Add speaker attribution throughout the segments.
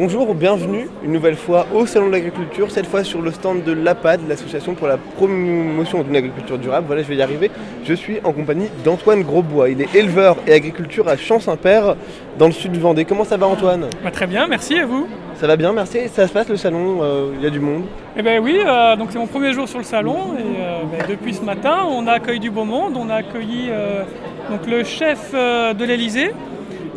Speaker 1: Bonjour, bienvenue une nouvelle fois au Salon de l'Agriculture, cette fois sur le stand de l'APAD, l'association pour la promotion d'une agriculture durable. Voilà, je vais y arriver. Je suis en compagnie d'Antoine Grosbois. Il est éleveur et agriculture à Champs-Saint-Père, dans le sud du Vendée. Comment ça va Antoine?
Speaker 2: Bah, Très bien, merci à vous?
Speaker 1: Ça va bien, merci. Ça se passe le salon, euh, il y a du monde?
Speaker 2: Eh bien oui, euh, donc c'est mon premier jour sur le salon et euh, ben, depuis ce matin, on a accueilli du beau monde. On a accueilli donc, le chef de l'Elysée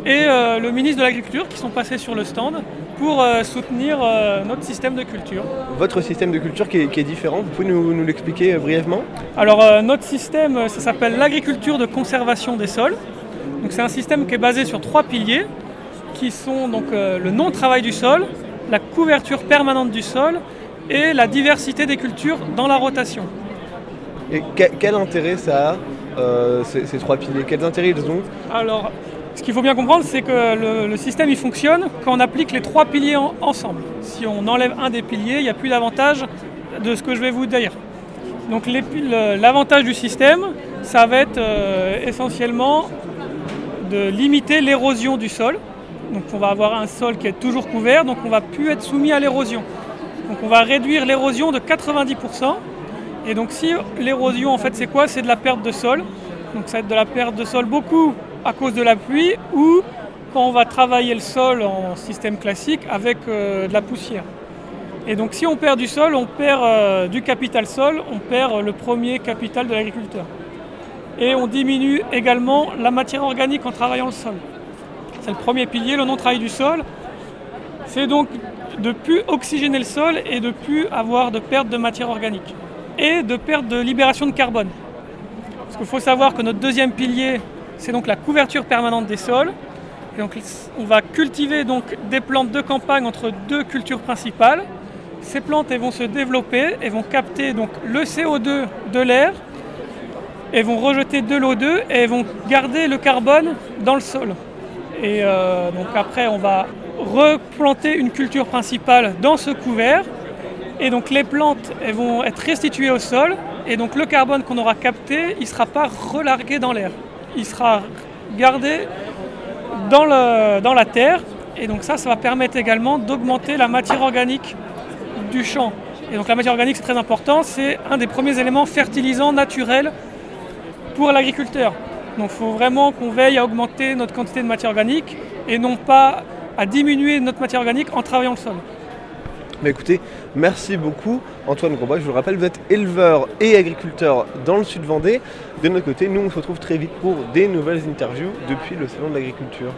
Speaker 2: et le ministre de l'Agriculture qui sont passés sur le stand pour euh, soutenir euh, notre système de culture.
Speaker 1: Votre système de culture qui est, différent, vous pouvez nous, l'expliquer euh, brièvement?
Speaker 2: Alors notre système, ça s'appelle l'agriculture de conservation des sols. Donc c'est un système qui est basé sur trois piliers qui sont donc le non-travail du sol, la couverture permanente du sol et la diversité des cultures dans la rotation.
Speaker 1: Et quel, intérêt ça a, ces, trois piliers? Quels intérêts ils ont?
Speaker 2: Alors, ce qu'il faut bien comprendre, c'est que le, système il fonctionne quand on applique les trois piliers ensemble. Si on enlève un des piliers, il n'y a plus d'avantage de ce que je vais vous dire. Donc l'avantage du système, ça va être euh, essentiellement de limiter l'érosion du sol. Donc on va avoir un sol qui est toujours couvert, donc on va plus être soumis à l'érosion. Donc on va réduire l'érosion de 90%. Et donc si l'érosion en fait c'est quoi? C'est de la perte de sol. Donc ça va être de la perte de sol beaucoup à cause de la pluie ou quand on va travailler le sol en système classique avec euh, de la poussière. Et donc si on perd du sol, on perd euh, du capital sol, on perd le premier capital de l'agriculteur. Et on diminue également la matière organique en travaillant le sol. C'est le premier pilier, le non-travail du sol. C'est donc de plus oxygéner le sol et de plus avoir de perte de matière organique. Et de perte de libération de carbone. Parce qu'il faut savoir que notre deuxième pilier, c'est donc la couverture permanente des sols. donc, on va cultiver donc des plantes de campagne entre deux cultures principales. Ces plantes vont se développer, elles vont capter donc le CO2 de l'air, elles vont rejeter de l'O2 et vont garder le carbone dans le sol. Et euh, donc après, on va replanter une culture principale dans ce couvert. Et donc les plantes elles vont être restituées au sol. Et donc le carbone qu'on aura capté, il ne sera pas relargué dans l'air il sera gardé dans, la terre. Et donc ça, ça va permettre également d'augmenter la matière organique du champ. Et donc la matière organique, c'est très important, c'est un des premiers éléments fertilisants naturels pour l'agriculteur. Donc il faut vraiment qu'on veille à augmenter notre quantité de matière organique et non pas à diminuer notre matière organique en travaillant le sol.
Speaker 1: Mais écoutez, merci beaucoup Antoine Grosbois. Je vous le rappelle, vous êtes éleveur et agriculteur dans le sud Vendée. De notre côté, nous on se retrouve très vite pour des nouvelles interviews depuis le Salon de l'Agriculture.